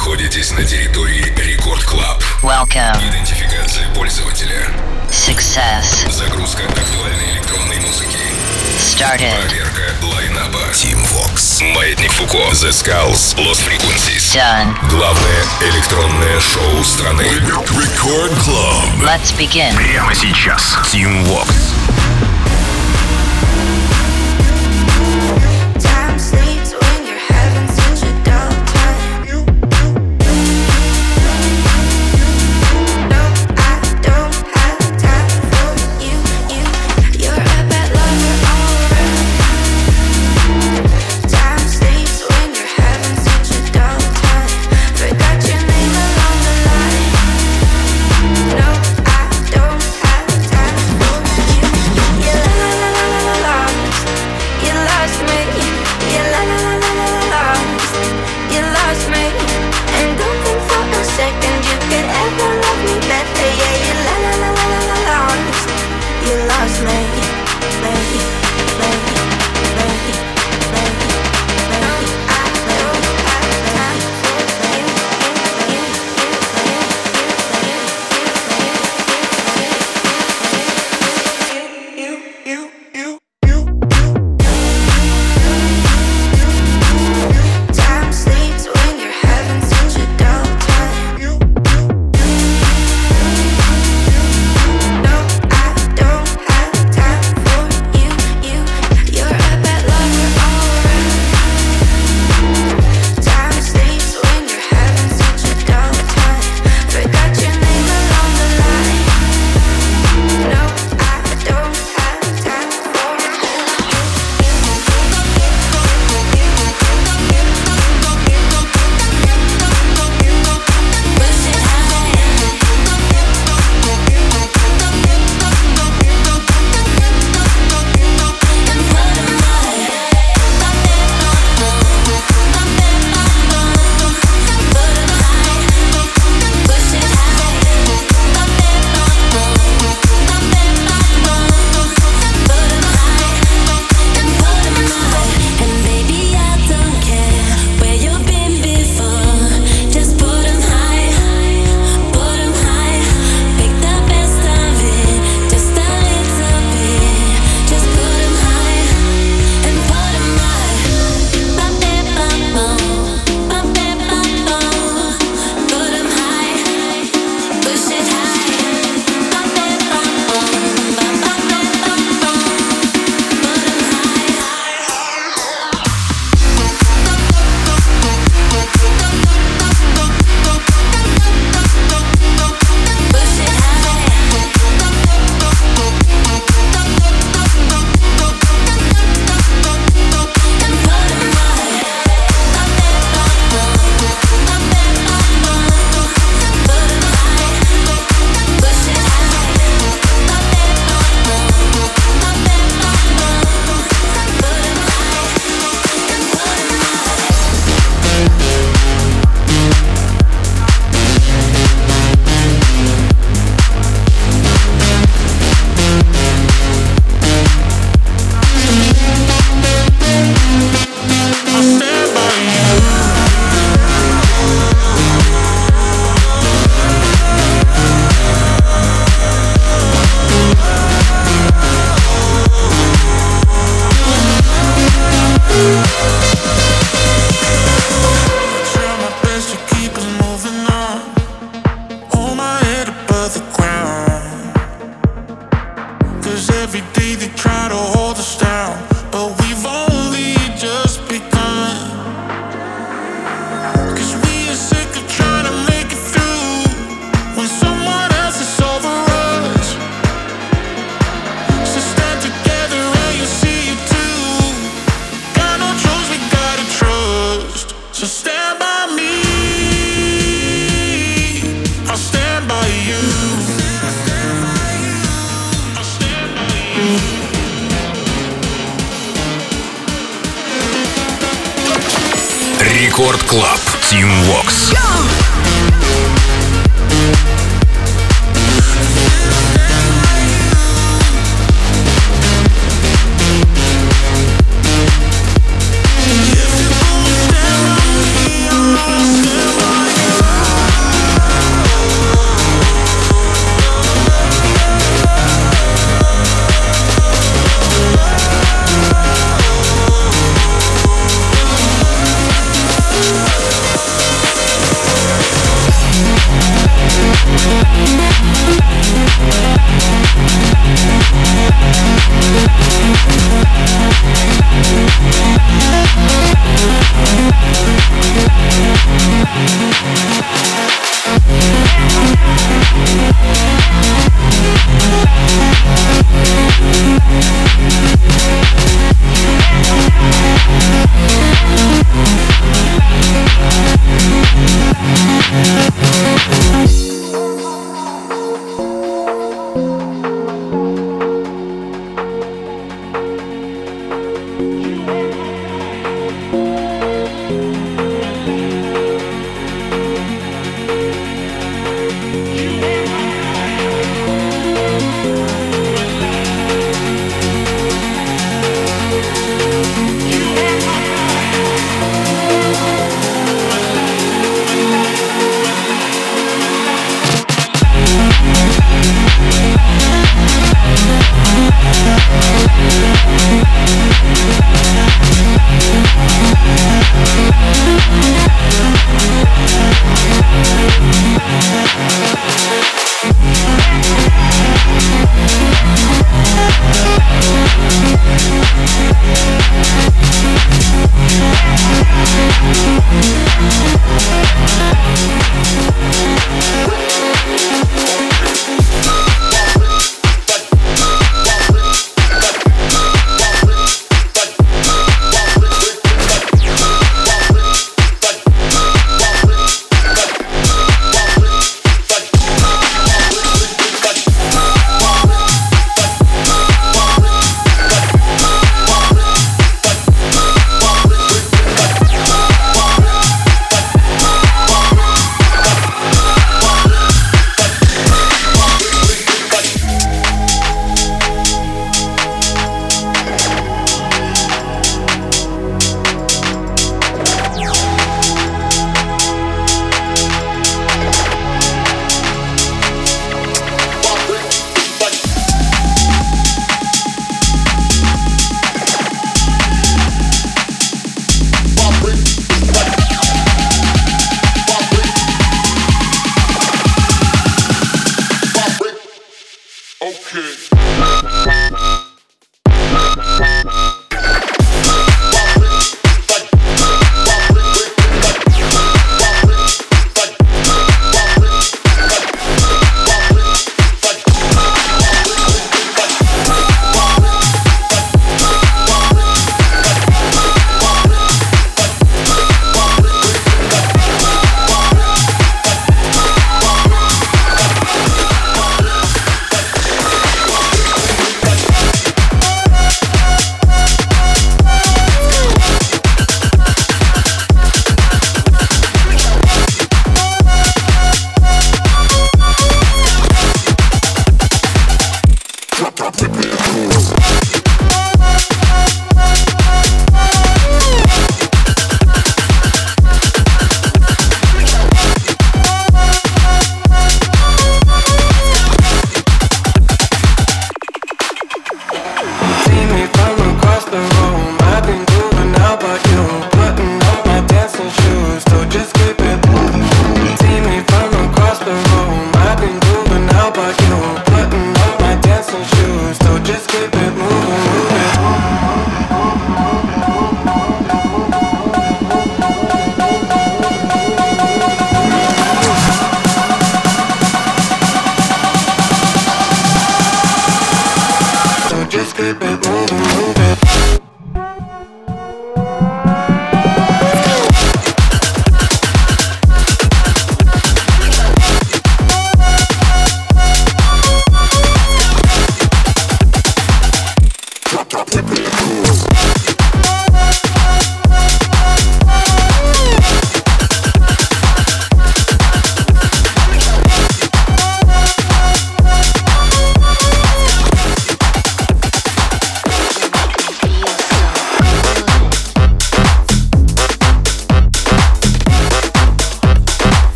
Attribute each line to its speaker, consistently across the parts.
Speaker 1: находитесь на территории Рекорд Клаб.
Speaker 2: Welcome.
Speaker 1: Идентификация пользователя.
Speaker 2: Success.
Speaker 1: Загрузка актуальной электронной музыки.
Speaker 2: Started.
Speaker 1: Проверка лайнаба. Team Vox. Маятник Фуко. The Skulls. Lost Frequencies.
Speaker 2: Done.
Speaker 1: Главное электронное шоу страны. Рекорд Клаб.
Speaker 2: Let's begin.
Speaker 1: Прямо сейчас. Team Vox.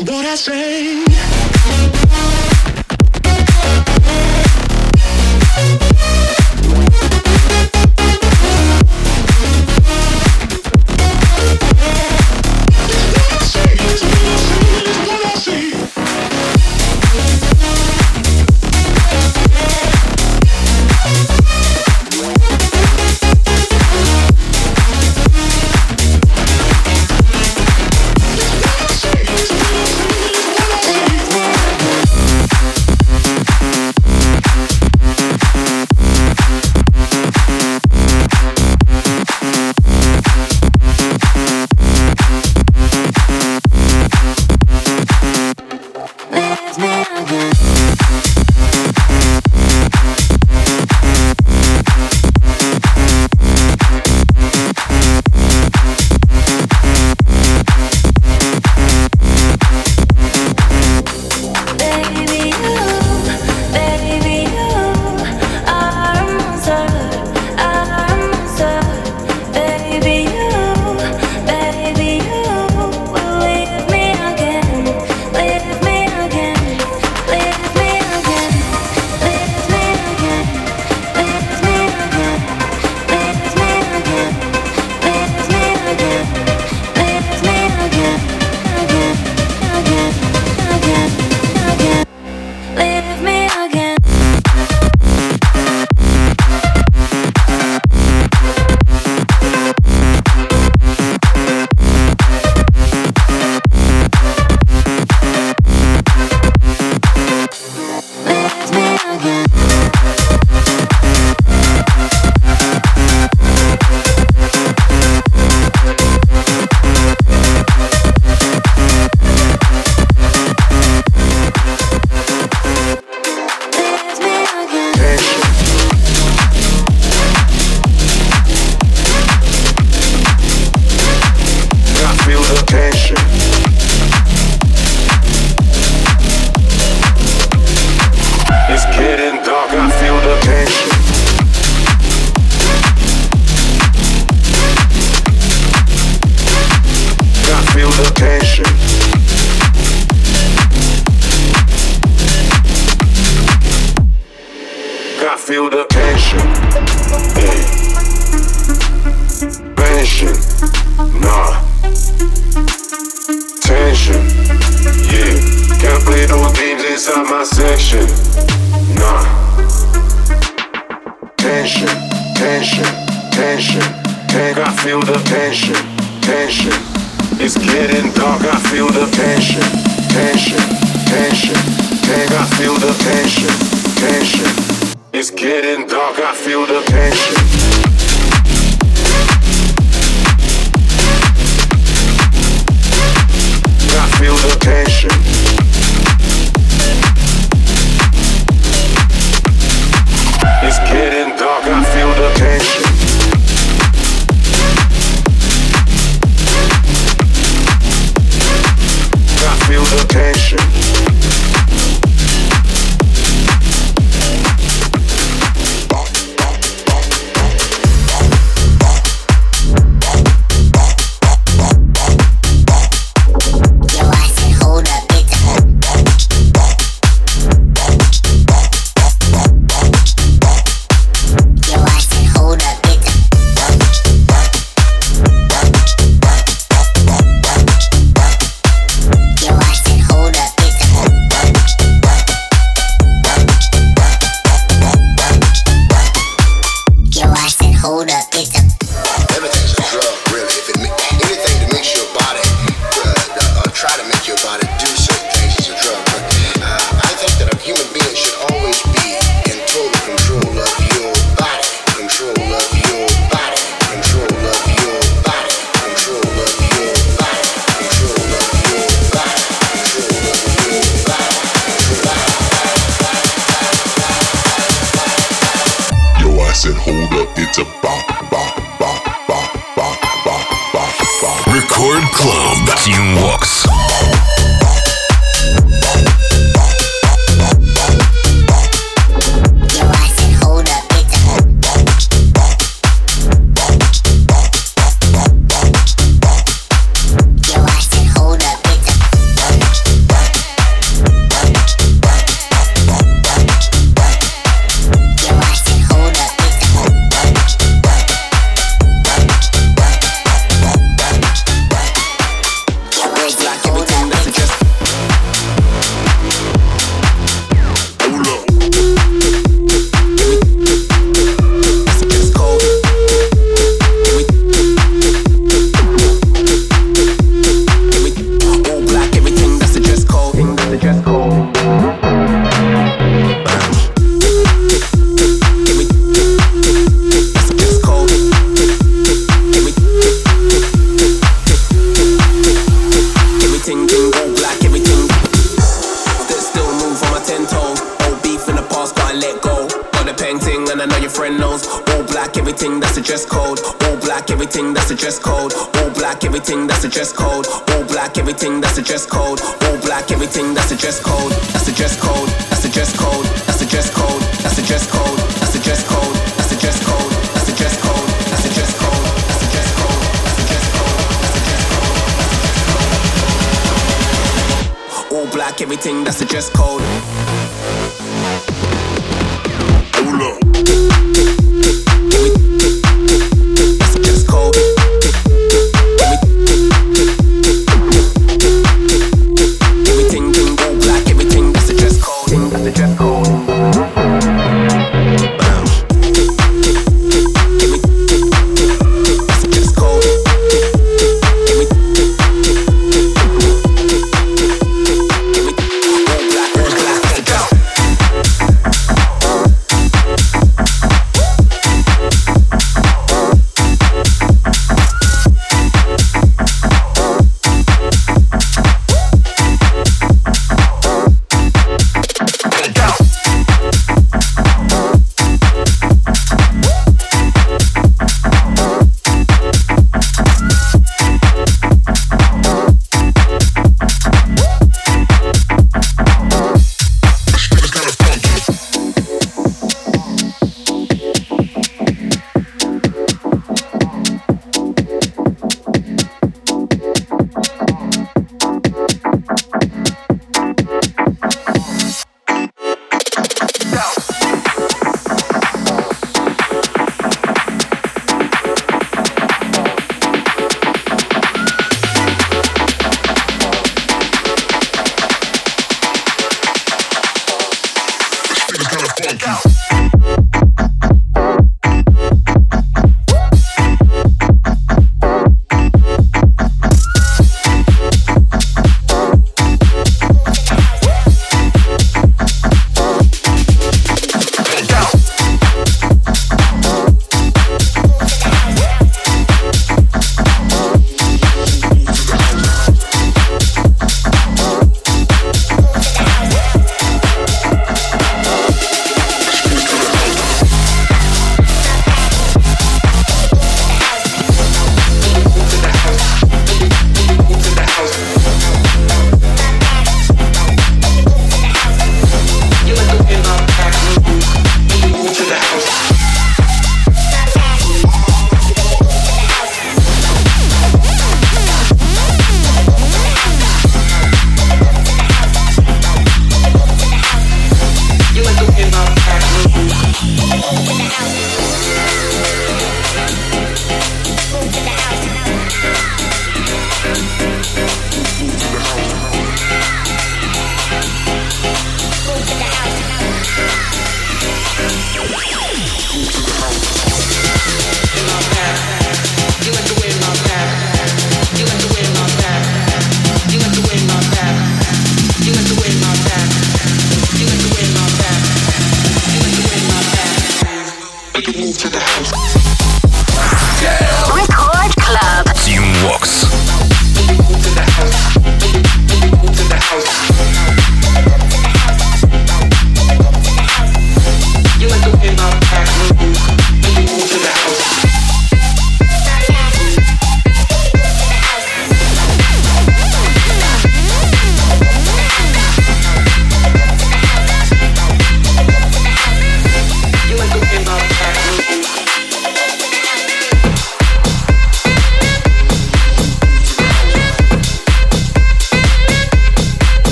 Speaker 1: What I say.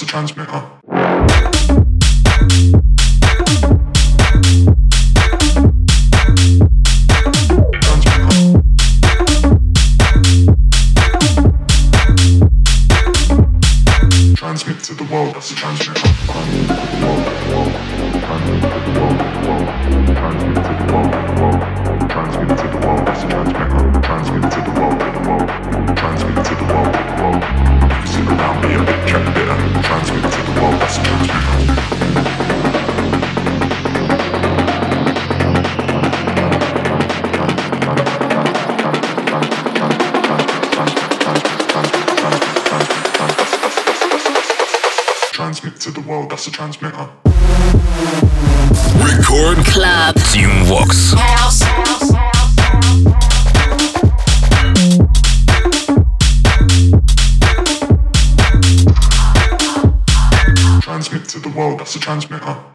Speaker 1: the
Speaker 3: transmitter. that's the transmitter.
Speaker 1: Record Club Team Vox.
Speaker 3: Transmit to the world, that's the transmitter.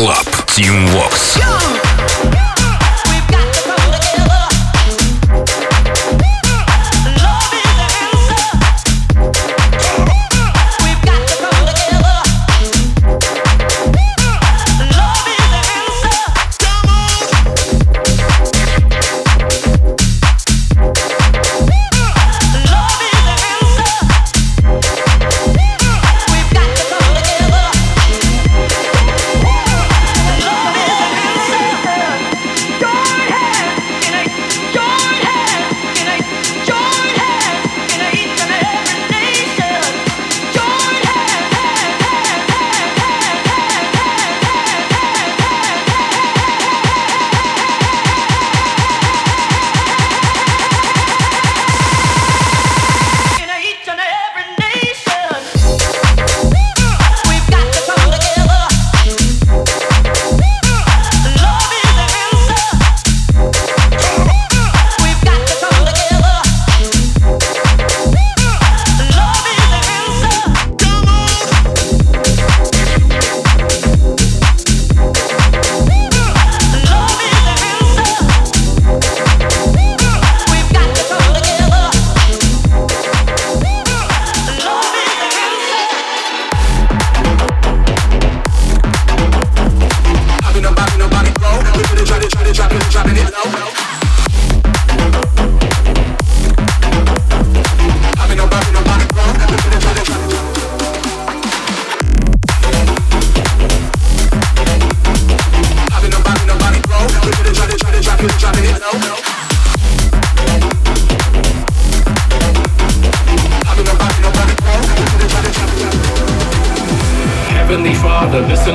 Speaker 4: Club. Team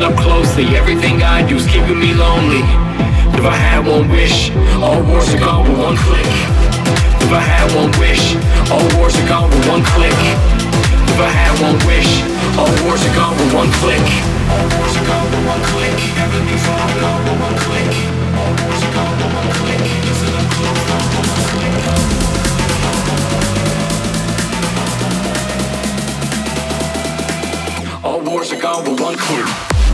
Speaker 5: up closely. Everything I do is keeping me lonely. If I had one wish, all wars are gone with one click. If I had one wish, all wars are gone with one click. If I had one wish, all wars are gone with one click. All wars are gone with one click. Everything's falling all with one click. All wars are gone with one click. It's an unclosed all with one click. All wars are gone with one click.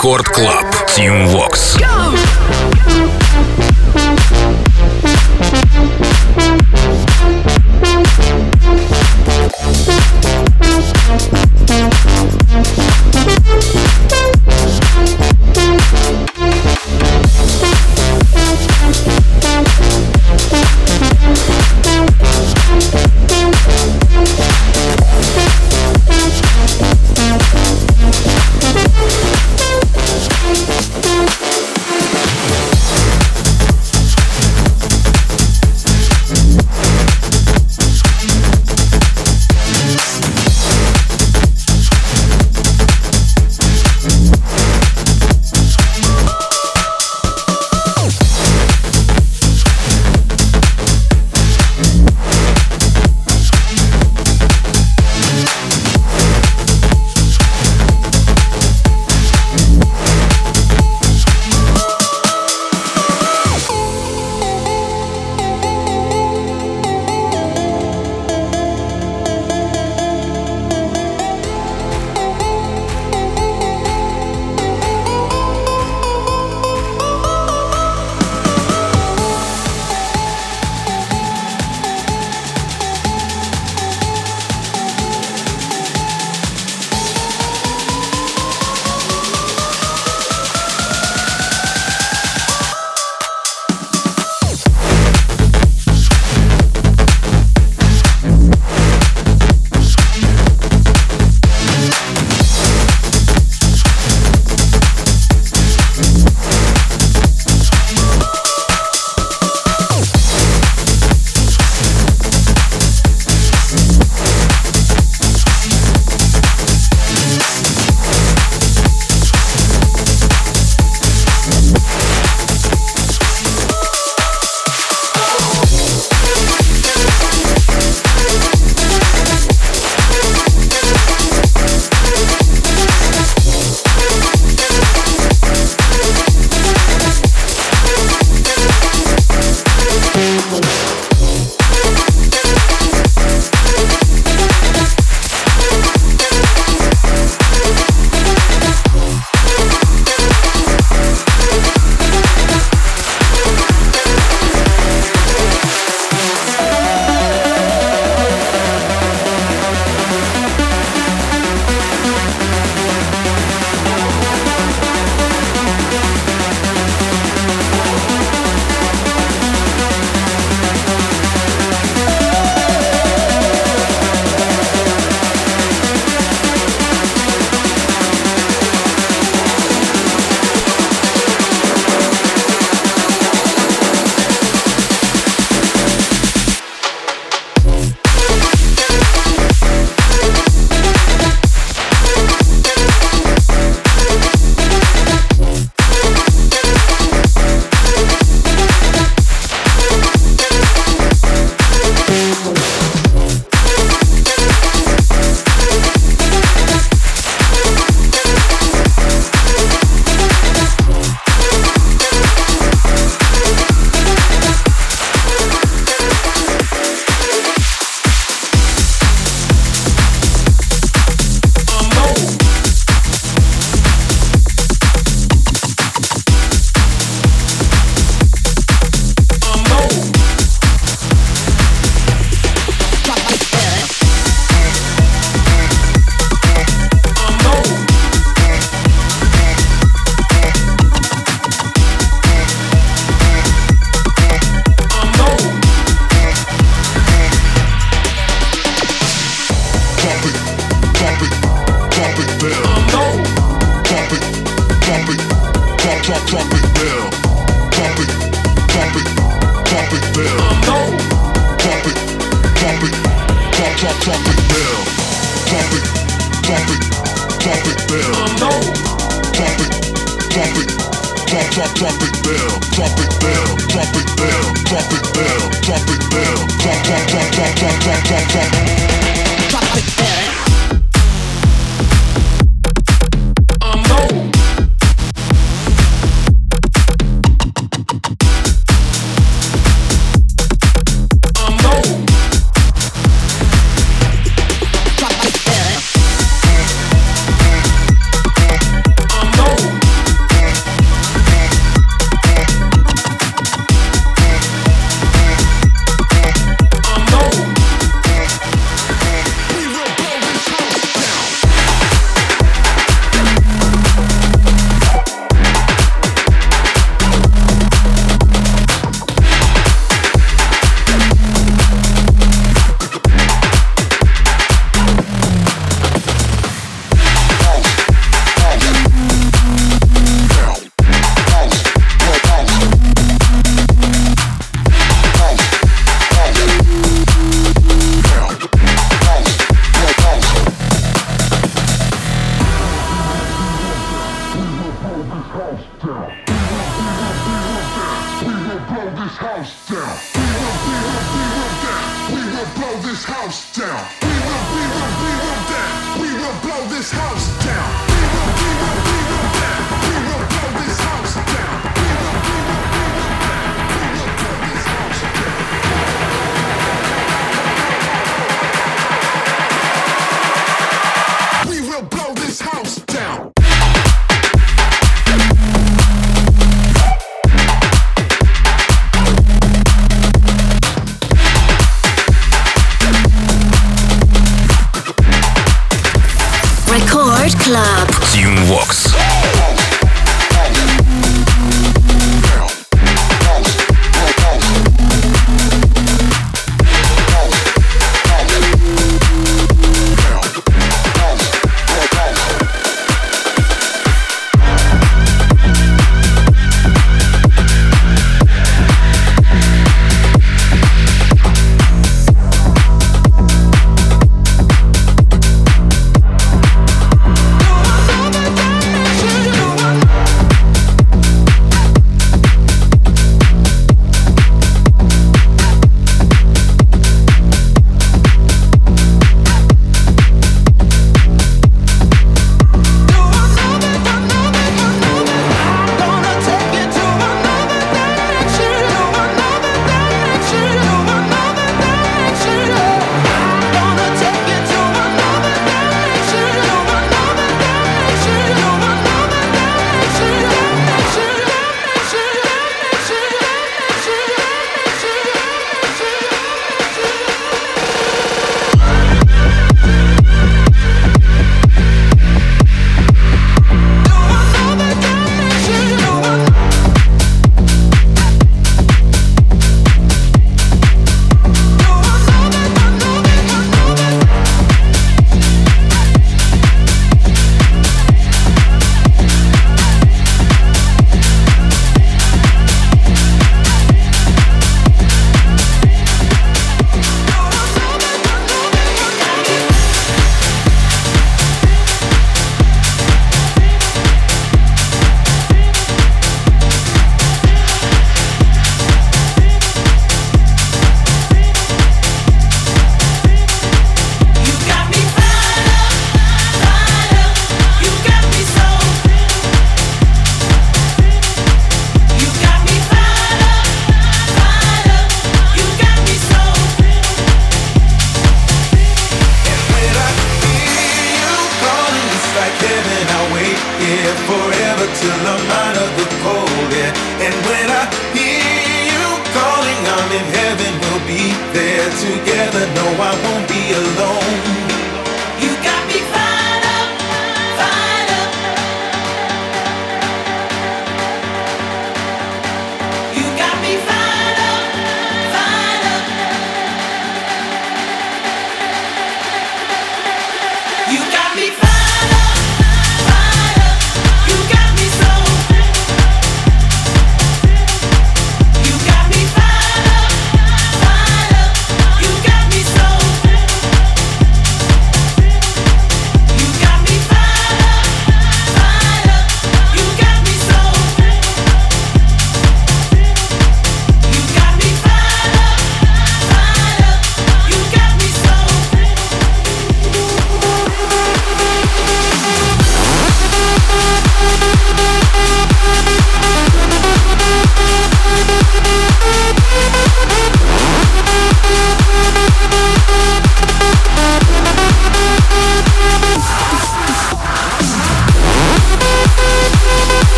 Speaker 4: Рекорд Клаб. Team Vox.
Speaker 6: Go!